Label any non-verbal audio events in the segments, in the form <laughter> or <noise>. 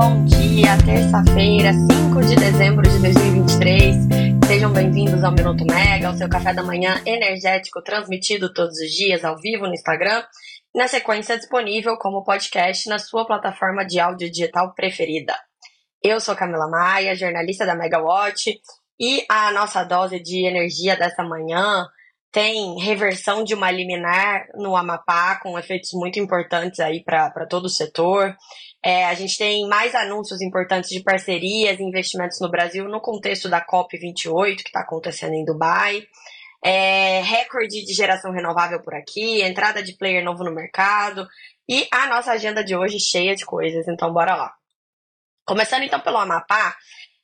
bom dia, terça-feira, 5 de dezembro de 2023. Sejam bem-vindos ao Minuto Mega, o seu café da manhã energético transmitido todos os dias ao vivo no Instagram na sequência disponível como podcast na sua plataforma de áudio digital preferida. Eu sou Camila Maia, jornalista da Megawatt, e a nossa dose de energia dessa manhã tem reversão de uma liminar no Amapá, com efeitos muito importantes aí para todo o setor. É, a gente tem mais anúncios importantes de parcerias e investimentos no Brasil no contexto da COP28, que está acontecendo em Dubai. É, recorde de geração renovável por aqui, entrada de player novo no mercado e a nossa agenda de hoje cheia de coisas, então bora lá. Começando então pelo Amapá,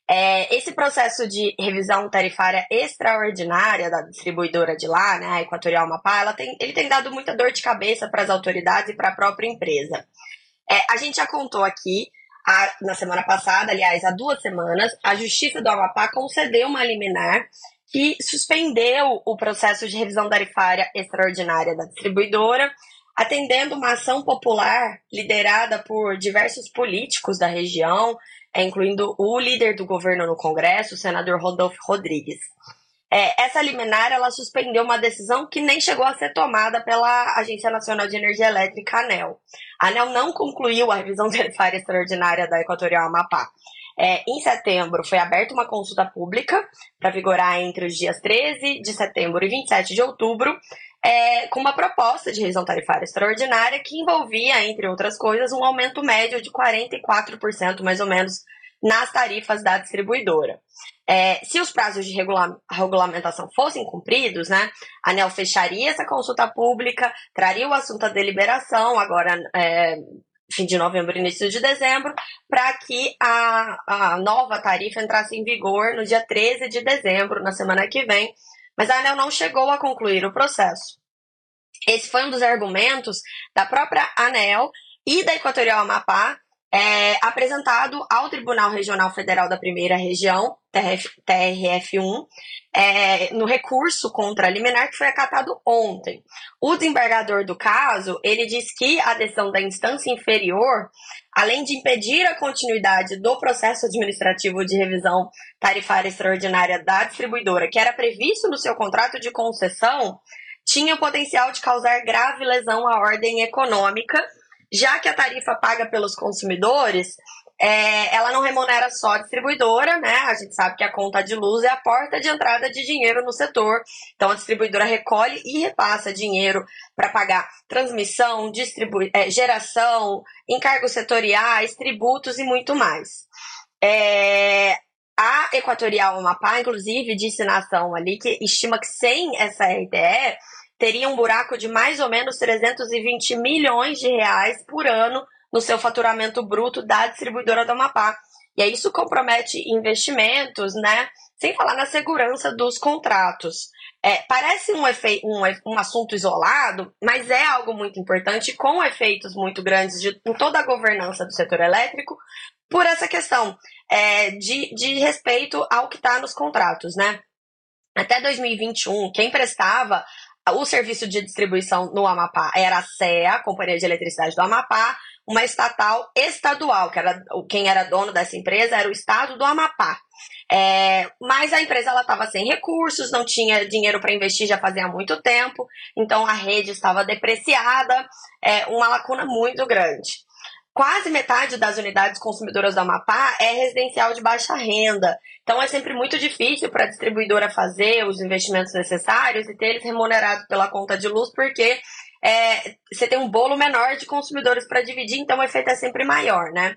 é, esse processo de revisão tarifária extraordinária da distribuidora de lá, né, a Equatorial Amapá, ela tem, ele tem dado muita dor de cabeça para as autoridades e para a própria empresa. É, a gente já contou aqui, a, na semana passada, aliás, há duas semanas, a Justiça do Amapá concedeu uma liminar que suspendeu o processo de revisão tarifária extraordinária da distribuidora, atendendo uma ação popular liderada por diversos políticos da região, é, incluindo o líder do governo no Congresso, o senador Rodolfo Rodrigues. É, essa liminar ela suspendeu uma decisão que nem chegou a ser tomada pela Agência Nacional de Energia Elétrica, ANEL. A ANEL não concluiu a revisão <laughs> tarifária extraordinária da Equatorial Amapá. É, em setembro foi aberta uma consulta pública para vigorar entre os dias 13 de setembro e 27 de outubro, é, com uma proposta de revisão tarifária extraordinária que envolvia, entre outras coisas, um aumento médio de 44%, mais ou menos, nas tarifas da distribuidora. É, se os prazos de regula regulamentação fossem cumpridos, né, a ANEL fecharia essa consulta pública, traria o assunto à deliberação, agora é, fim de novembro, início de dezembro, para que a, a nova tarifa entrasse em vigor no dia 13 de dezembro, na semana que vem, mas a ANEL não chegou a concluir o processo. Esse foi um dos argumentos da própria ANEL e da Equatorial Amapá, é, apresentado ao Tribunal Regional Federal da Primeira Região, TRF, TRF1, é, no recurso contra a liminar que foi acatado ontem. O desembargador do caso, ele diz que a decisão da instância inferior, além de impedir a continuidade do processo administrativo de revisão tarifária extraordinária da distribuidora, que era previsto no seu contrato de concessão, tinha o potencial de causar grave lesão à ordem econômica já que a tarifa paga pelos consumidores, é, ela não remunera só a distribuidora, né? A gente sabe que a conta de luz é a porta de entrada de dinheiro no setor. Então a distribuidora recolhe e repassa dinheiro para pagar transmissão, é, geração, encargos setoriais, tributos e muito mais. É, a Equatorial Amapá, inclusive, disse na ação ali que estima que sem essa RTE teria um buraco de mais ou menos 320 milhões de reais por ano no seu faturamento bruto da distribuidora do Amapá. E aí isso compromete investimentos, né? Sem falar na segurança dos contratos. É, parece um, efe... um, um assunto isolado, mas é algo muito importante, com efeitos muito grandes de, em toda a governança do setor elétrico, por essa questão é, de, de respeito ao que está nos contratos, né? Até 2021, quem prestava o serviço de distribuição no Amapá era a CEA, a Companhia de Eletricidade do Amapá, uma estatal estadual, que era quem era dono dessa empresa era o estado do Amapá. É, mas a empresa ela estava sem recursos, não tinha dinheiro para investir já fazia muito tempo, então a rede estava depreciada, é, uma lacuna muito grande. Quase metade das unidades consumidoras do Amapá é residencial de baixa renda. Então é sempre muito difícil para a distribuidora fazer os investimentos necessários e ter eles remunerados pela conta de luz, porque é, você tem um bolo menor de consumidores para dividir, então o efeito é sempre maior, né?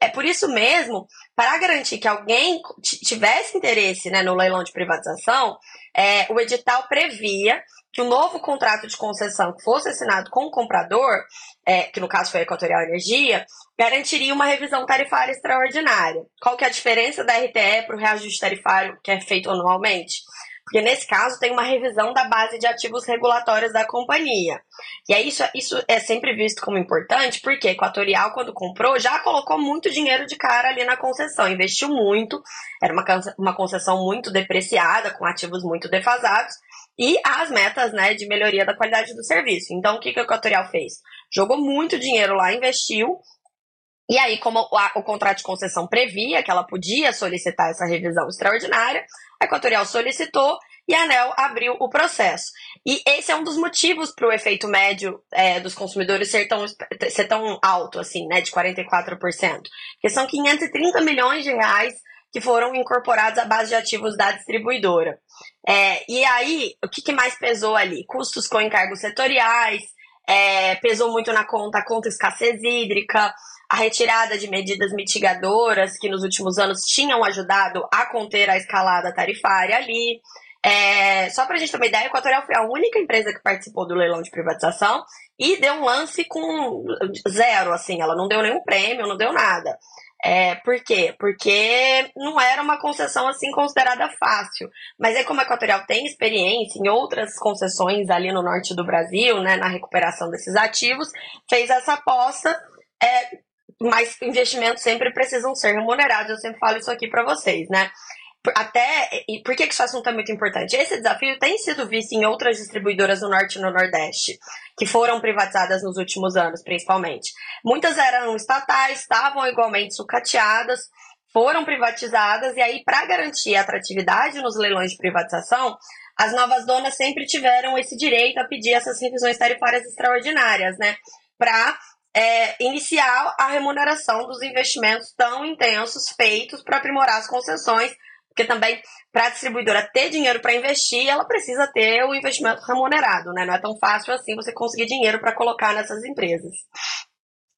É por isso mesmo, para garantir que alguém tivesse interesse né, no leilão de privatização, é, o edital previa que o novo contrato de concessão que fosse assinado com o comprador, é, que no caso foi a Equatorial Energia, garantiria uma revisão tarifária extraordinária. Qual que é a diferença da RTE para o reajuste tarifário que é feito anualmente? Porque nesse caso tem uma revisão da base de ativos regulatórios da companhia. E aí isso, isso é sempre visto como importante, porque a Equatorial, quando comprou, já colocou muito dinheiro de cara ali na concessão, investiu muito, era uma, uma concessão muito depreciada, com ativos muito defasados, e as metas né, de melhoria da qualidade do serviço. Então, o que, que a Equatorial fez? Jogou muito dinheiro lá, investiu, E aí, como o contrato de concessão previa que ela podia solicitar essa revisão extraordinária, a Equatorial solicitou e a ANEL abriu o processo. E esse é um dos motivos para o efeito médio é, dos consumidores ser tão, ser tão alto, assim, né, de 44%. Que são 530 milhões de reais que foram incorporados à base de ativos da distribuidora. É, e aí, o que, que, mais pesou ali? Custos com encargos setoriais, é, pesou muito na conta a conta escassez hídrica, a retirada de medidas mitigadoras que nos últimos anos tinham ajudado a conter a escalada tarifária ali. É, só para a gente ter uma ideia, a Equatorial foi a única empresa que participou do leilão de privatização e deu um lance com zero, assim, ela não deu nenhum prêmio, não deu nada. É, por quê? Porque não era uma concessão assim considerada fácil. Mas aí, como a Equatorial tem experiência em outras concessões ali no norte do Brasil, né, na recuperação desses ativos, fez essa aposta. É, mas investimentos sempre precisam ser remunerados. Eu sempre falo isso aqui para vocês, né? Até, e por que, que esse assunto é muito importante? Esse desafio tem sido visto em outras distribuidoras do Norte e no Nordeste, que foram privatizadas nos últimos anos, principalmente. Muitas eram estatais, estavam igualmente sucateadas, foram privatizadas, e aí, para garantir a atratividade nos leilões de privatização, as novas donas sempre tiveram esse direito a pedir essas revisões tarifárias extraordinárias, né? Para é, a remuneração dos investimentos tão intensos feitos para aprimorar as concessões porque também, para a distribuidora ter dinheiro para investir, ela precisa ter o investimento remunerado, né? Não é tão fácil assim você conseguir dinheiro para colocar nessas empresas.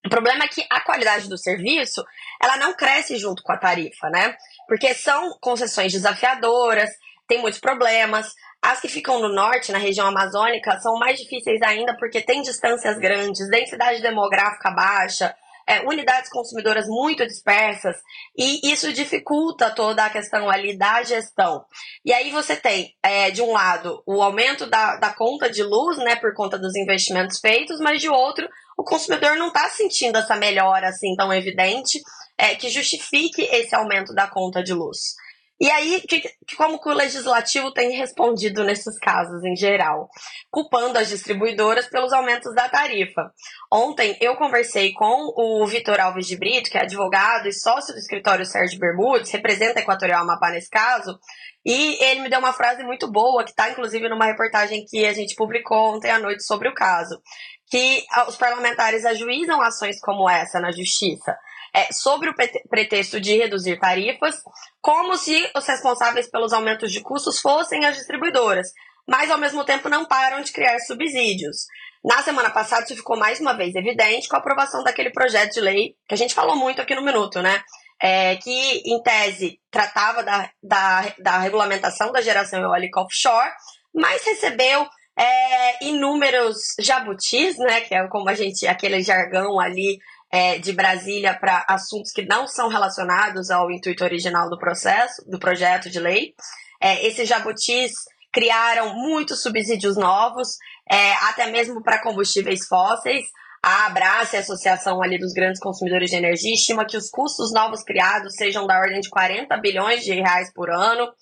O problema é que a qualidade do serviço, ela não cresce junto com a tarifa, né? Porque são concessões desafiadoras, tem muitos problemas. As que ficam no norte, na região amazônica, são mais difíceis ainda porque tem distâncias grandes, densidade demográfica baixa, é, unidades consumidoras muito dispersas e isso dificulta toda a questão ali da gestão. E aí você tem, é, de um lado, o aumento da, da conta de luz, né, por conta dos investimentos feitos, mas de outro, o consumidor não está sentindo essa melhora assim tão evidente é, que justifique esse aumento da conta de luz. E aí, que, como que o legislativo tem respondido nesses casos em geral? Culpando as distribuidoras pelos aumentos da tarifa. Ontem eu conversei com o Vitor Alves de Brito, que é advogado e sócio do escritório Sérgio Bermudes, representa Equatorial Amapá nesse caso, e ele me deu uma frase muito boa, que está inclusive numa reportagem que a gente publicou ontem à noite sobre o caso, que os parlamentares ajuizam ações como essa na justiça é, sobre o pretexto de reduzir tarifas, como se os responsáveis pelos aumentos de custos fossem as distribuidoras, mas ao mesmo tempo não param de criar subsídios. Na semana passada, isso ficou mais uma vez evidente com a aprovação daquele projeto de lei que a gente falou muito aqui no Minuto, né? É, que, em tese, tratava da, da, da regulamentação da geração eólica offshore, mas recebeu é, inúmeros jabutis, né? Que é como a gente, aquele jargão ali é, de Brasília para assuntos que não são relacionados ao intuito original do processo, do projeto de lei. É, esses jabutis criaram muitos subsídios novos, é, até mesmo para combustíveis fósseis. A Abraça, a Associação ali dos Grandes Consumidores de Energia, estima que os custos novos criados sejam da ordem de 40 bilhões de reais por ano.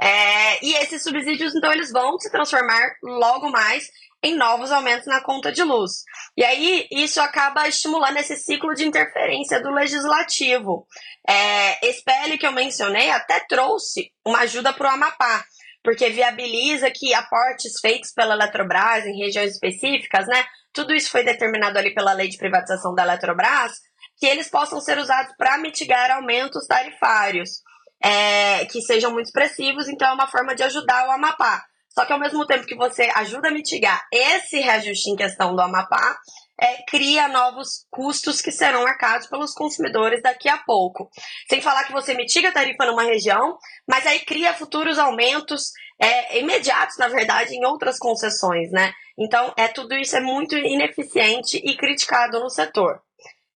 É, e esses subsídios, então, eles vão se transformar logo mais em novos aumentos na conta de luz. E aí isso acaba estimulando esse ciclo de interferência do legislativo. É, esse PL que eu mencionei até trouxe uma ajuda para o Amapá, porque viabiliza que aportes feitos pela Eletrobras em regiões específicas, né? Tudo isso foi determinado ali pela lei de privatização da Eletrobras, que eles possam ser usados para mitigar aumentos tarifários. É, que sejam muito expressivos, então é uma forma de ajudar o Amapá. Só que ao mesmo tempo que você ajuda a mitigar esse reajuste em questão do Amapá, é, cria novos custos que serão arcados pelos consumidores daqui a pouco. Sem falar que você mitiga a tarifa numa região, mas aí cria futuros aumentos é, imediatos, na verdade, em outras concessões, né? Então, é tudo isso é muito ineficiente e criticado no setor.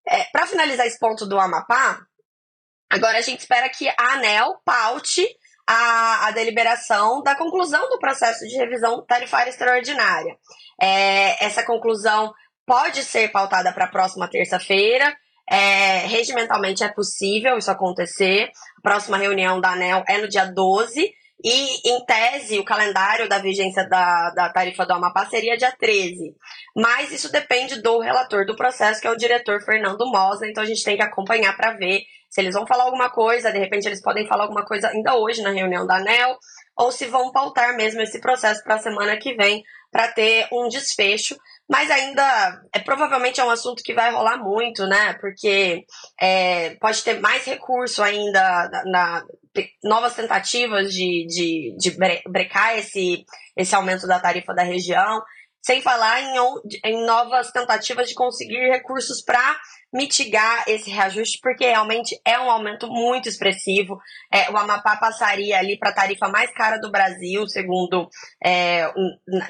É, Para finalizar esse ponto do Amapá, agora a gente espera que a ANEL paute a, a deliberação da conclusão do processo de revisão tarifária extraordinária. É, essa conclusão pode ser pautada para a próxima terça-feira. É, regimentalmente é possível isso acontecer. A próxima reunião da ANEL é no dia 12. E, em tese, o calendário da vigência da, da tarifa do Amapá seria dia 13. Mas isso depende do relator do processo, que é o diretor Fernando Mosa. Então a gente tem que acompanhar para ver se eles vão falar alguma coisa. De repente, eles podem falar alguma coisa ainda hoje na reunião da ANEL, ou se vão pautar mesmo esse processo para a semana que vem para ter um desfecho, mas ainda é provavelmente é um assunto que vai rolar muito, né? Porque é, pode ter mais recurso ainda na, na novas tentativas de, de, de brecar esse, esse aumento da tarifa da região, sem falar em, em novas tentativas de conseguir recursos para mitigar esse reajuste, porque realmente é um aumento muito expressivo. É, o Amapá passaria ali para a tarifa mais cara do Brasil, segundo é,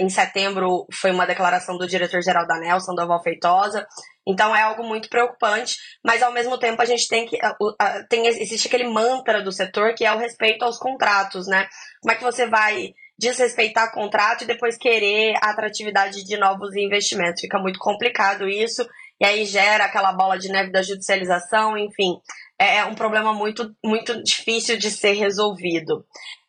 em setembro foi uma declaração do diretor-geral da Nelson, Sandoval Feitosa. Então é algo muito preocupante, mas ao mesmo tempo a gente tem que. Tem, existe aquele mantra do setor que é o respeito aos contratos, né? Como é que você vai desrespeitar contrato e depois querer a atratividade de novos investimentos? Fica muito complicado isso e aí gera aquela bola de neve da judicialização, enfim, é, é um problema muito, muito difícil de ser resolvido.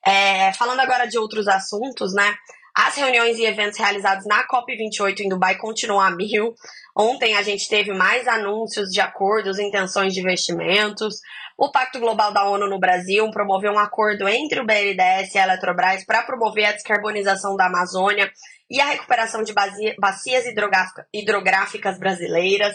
É, falando agora de outros assuntos, né? As reuniões e eventos realizados na COP28 em Dubai continuam a mil. Ontem a gente teve mais anúncios de acordos, intenções de investimentos. O Pacto Global da ONU no Brasil promoveu um acordo entre o BNDES e a Eletrobras para promover a descarbonização da Amazônia e a recuperação de bacias hidrográficas brasileiras.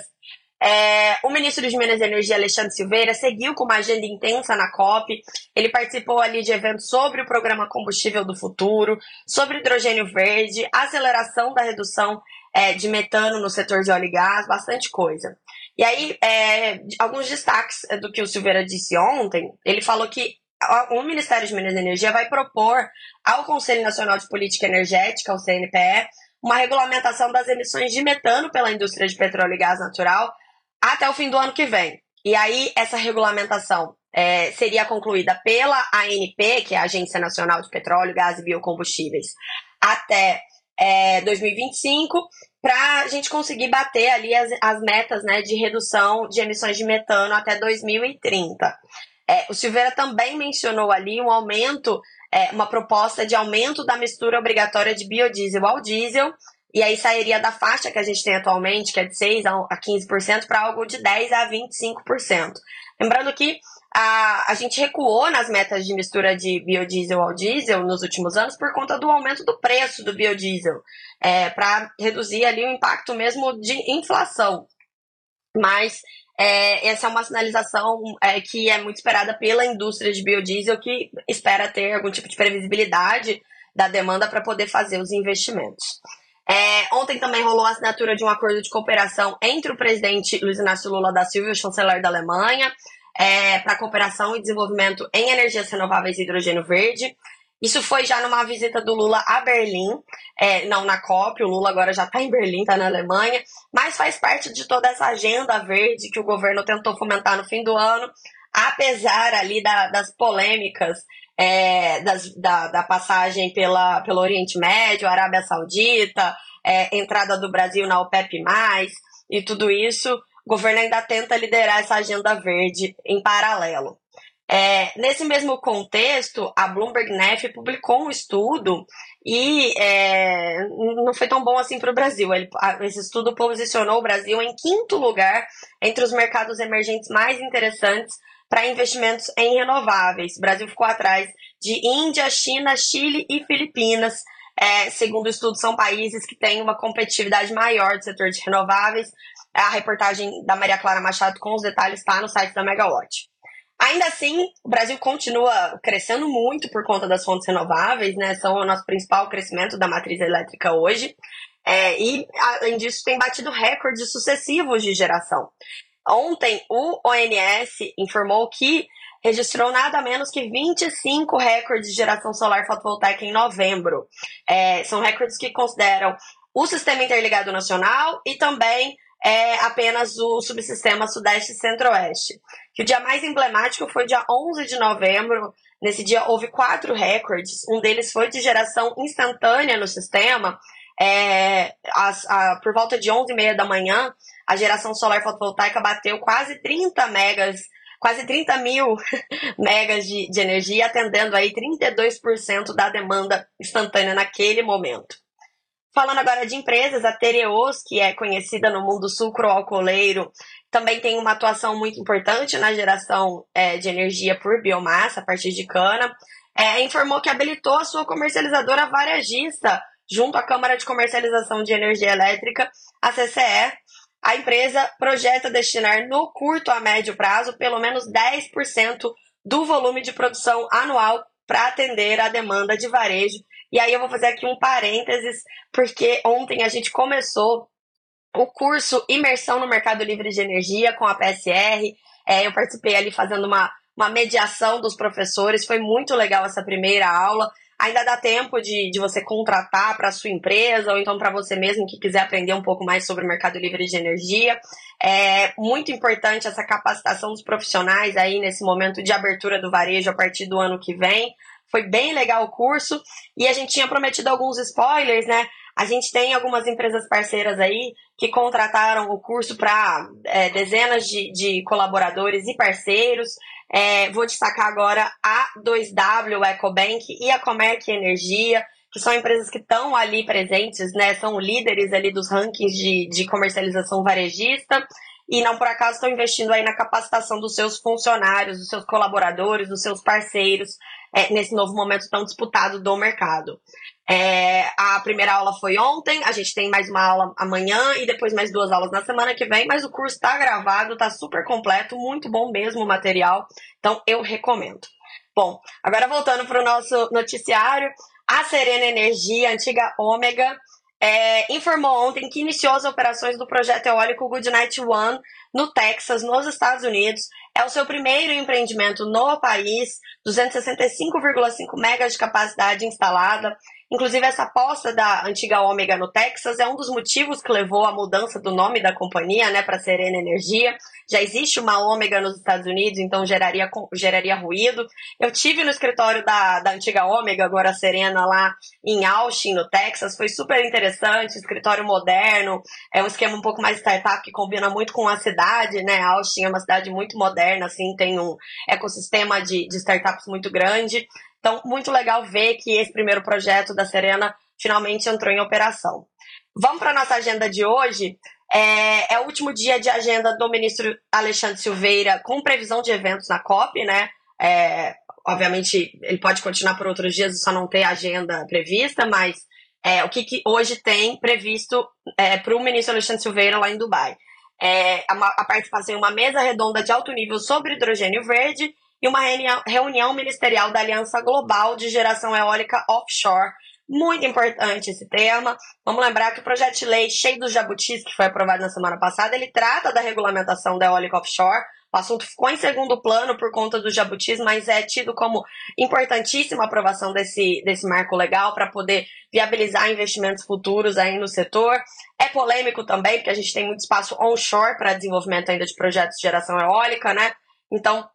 É, o ministro de Minas e Energia, Alexandre Silveira, seguiu com uma agenda intensa na COP. Ele participou ali de eventos sobre o programa Combustível do Futuro, sobre hidrogênio verde, aceleração da redução é, de metano no setor de óleo e gás, bastante coisa. E aí, é, alguns destaques do que o Silveira disse ontem. Ele falou que o Ministério de Minas e Energia vai propor ao Conselho Nacional de Política Energética, o CNPE, uma regulamentação das emissões de metano pela indústria de petróleo e gás natural até o fim do ano que vem. E aí, essa regulamentação é, seria concluída pela ANP, que é a Agência Nacional de Petróleo, Gás e Biocombustíveis, até é, 2025, para a gente conseguir bater ali as, as metas né, de redução de emissões de metano até 2030. É, o Silveira também mencionou ali um aumento, é, uma proposta de aumento da mistura obrigatória de biodiesel ao diesel, e aí sairia da faixa que a gente tem atualmente, que é de 6% a 15%, para algo de 10% a 25%. Lembrando que a, a gente recuou nas metas de mistura de biodiesel ao diesel nos últimos anos por conta do aumento do preço do biodiesel, é, para reduzir ali o impacto mesmo de inflação. Mas é, essa é uma sinalização é, que é muito esperada pela indústria de biodiesel, que espera ter algum tipo de previsibilidade da demanda para poder fazer os investimentos. É, ontem também rolou a assinatura de um acordo de cooperação entre o presidente Luiz Inácio Lula da Silva e o chanceler da Alemanha é, para cooperação e desenvolvimento em energias renováveis e hidrogênio verde. Isso foi já numa visita do Lula a Berlim, é, não na COP, o Lula agora já está em Berlim, está na Alemanha, mas faz parte de toda essa agenda verde que o governo tentou fomentar no fim do ano, apesar ali da, das polêmicas é, das, da, da, passagem pela, pelo Oriente Médio, Arábia Saudita, é, entrada do Brasil na OPEP+, e tudo isso, o governo ainda tenta liderar essa agenda verde em paralelo. É, nesse mesmo contexto, a Bloomberg Nef publicou um estudo e é, não foi tão bom assim para o Brasil. Ele, esse estudo posicionou o Brasil em quinto lugar entre os mercados emergentes mais interessantes para investimentos em renováveis. O Brasil ficou atrás de Índia, China, Chile e Filipinas. É, segundo o estudo, são países que têm uma competitividade maior do setor de renováveis. A reportagem da Maria Clara Machado com os detalhes está no site da Megawatt. Ainda assim, o Brasil continua crescendo muito por conta das fontes renováveis, né? São o nosso principal crescimento da matriz elétrica hoje. É, e, além disso, tem batido recordes sucessivos de geração. Ontem, o ONS informou que registrou nada menos que 25 recordes de geração solar fotovoltaica em novembro. É, são recordes que consideram o Sistema Interligado Nacional e também é, apenas o subsistema Sudeste e Centro-Oeste o dia mais emblemático foi dia 11 de novembro. Nesse dia houve quatro recordes. Um deles foi de geração instantânea no sistema. É, as, a, por volta de 11 e meia da manhã, a geração solar fotovoltaica bateu quase 30 megas quase 30 mil <laughs> megas de, de energia, atendendo aí 32% da demanda instantânea naquele momento. Falando agora de empresas, a Tereos, que é conhecida no mundo sucroalcooleiro, também tem uma atuação muito importante na geração é, de energia por biomassa a partir de cana. É, informou que habilitou a sua comercializadora varejista junto à Câmara de Comercialização de Energia Elétrica, a CCE. A empresa projeta destinar no curto a médio prazo pelo menos 10% do volume de produção anual para atender a demanda de varejo. E aí eu vou fazer aqui um parênteses, porque ontem a gente começou o curso Imersão no Mercado Livre de Energia com a PSR. É, eu participei ali fazendo uma, uma mediação dos professores, foi muito legal essa primeira aula. Ainda dá tempo de, de você contratar para sua empresa ou então para você mesmo que quiser aprender um pouco mais sobre o mercado livre de energia. É muito importante essa capacitação dos profissionais aí nesse momento de abertura do varejo a partir do ano que vem. Foi bem legal o curso e a gente tinha prometido alguns spoilers, né? A gente tem algumas empresas parceiras aí que contrataram o curso para é, dezenas de, de colaboradores e parceiros. É, vou destacar agora a 2W EcoBank e a Comerc Energia, que são empresas que estão ali presentes, né? São líderes ali dos rankings de, de comercialização varejista e não por acaso estão investindo aí na capacitação dos seus funcionários, dos seus colaboradores, dos seus parceiros, é, nesse novo momento tão disputado do mercado. É, a primeira aula foi ontem, a gente tem mais uma aula amanhã e depois mais duas aulas na semana que vem, mas o curso está gravado, está super completo, muito bom mesmo o material, então eu recomendo. Bom, agora voltando para o nosso noticiário, a Serena Energia, antiga Ômega, é, informou ontem que iniciou as operações do projeto eólico Goodnight One no Texas, nos Estados Unidos. É o seu primeiro empreendimento no país, 265,5 megas de capacidade instalada, Inclusive, essa aposta da antiga Ômega no Texas é um dos motivos que levou à mudança do nome da companhia né, para Serena Energia. Já existe uma Ômega nos Estados Unidos, então geraria, geraria ruído. Eu tive no escritório da, da antiga Ômega, agora Serena, lá em Austin, no Texas. Foi super interessante, escritório moderno, é um esquema um pouco mais startup que combina muito com a cidade, né? Austin é uma cidade muito moderna, assim, tem um ecossistema de, de startups muito grande. Então, muito legal ver que esse primeiro projeto da Serena finalmente entrou em operação. Vamos para a nossa agenda de hoje. É, é, o último dia de agenda do ministro Alexandre Silveira com previsão de eventos na COP, né? É, obviamente, ele pode continuar por outros dias, só não ter agenda prevista, mas é, o que, que, hoje tem previsto é, para o ministro Alexandre Silveira lá em Dubai? É, a, a participação em uma mesa redonda de alto nível sobre hidrogênio verde e uma reunião ministerial da Aliança Global de Geração Eólica Offshore. Muito importante esse tema. Vamos lembrar que o projeto de lei cheio dos jabutis, que foi aprovado na semana passada, ele trata da regulamentação da eólica offshore. O assunto ficou em segundo plano por conta dos jabutis, mas é tido como importantíssima a aprovação desse, desse marco legal para poder viabilizar investimentos futuros aí no setor. É polêmico também, porque a gente tem muito espaço onshore para desenvolvimento ainda de projetos de geração eólica, né? Então,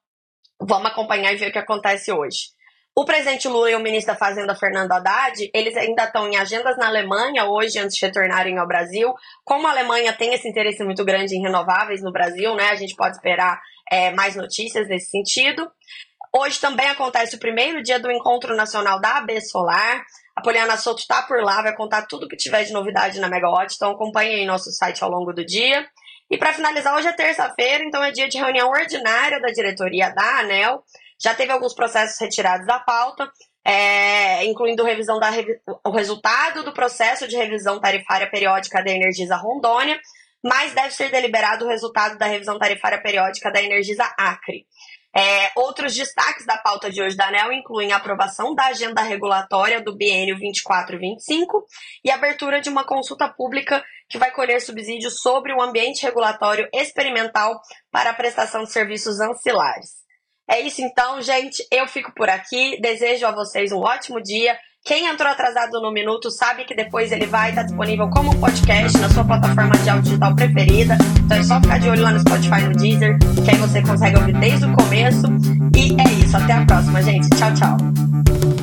Vamos acompanhar e ver o que acontece hoje. O presidente Lula e o ministro da Fazenda, Fernando Haddad, eles ainda estão em agendas na Alemanha hoje, antes de retornarem ao Brasil. Como a Alemanha tem esse interesse muito grande em renováveis no Brasil, né, a gente pode esperar é, mais notícias nesse sentido. Hoje também acontece o primeiro dia do Encontro Nacional da AB Solar. A Poliana Souto está por lá, vai contar tudo que tiver de novidade na Megawatt, então acompanhe aí nosso site ao longo do dia. E para finalizar, hoje é terça-feira, então é dia de reunião ordinária da diretoria da ANEL. Já teve alguns processos retirados da pauta, é, incluindo revisão da, o resultado do processo de revisão tarifária periódica da Energisa Rondônia, mas deve ser deliberado o resultado da revisão tarifária periódica da Energisa Acre. É, outros destaques da pauta de hoje da ANEL incluem a aprovação da agenda regulatória do biênio 24-25 e a abertura de uma consulta pública que vai colher subsídios sobre o ambiente regulatório experimental para a prestação de serviços ancilares. É isso então, gente. Eu fico por aqui. Desejo a vocês um ótimo dia. Quem entrou atrasado no minuto sabe que depois ele vai estar disponível como podcast na sua plataforma de áudio digital preferida. Então é só ficar de olho lá no Spotify, no Deezer, que aí você consegue ouvir desde o começo. E é isso. Até a próxima, gente. Tchau, tchau.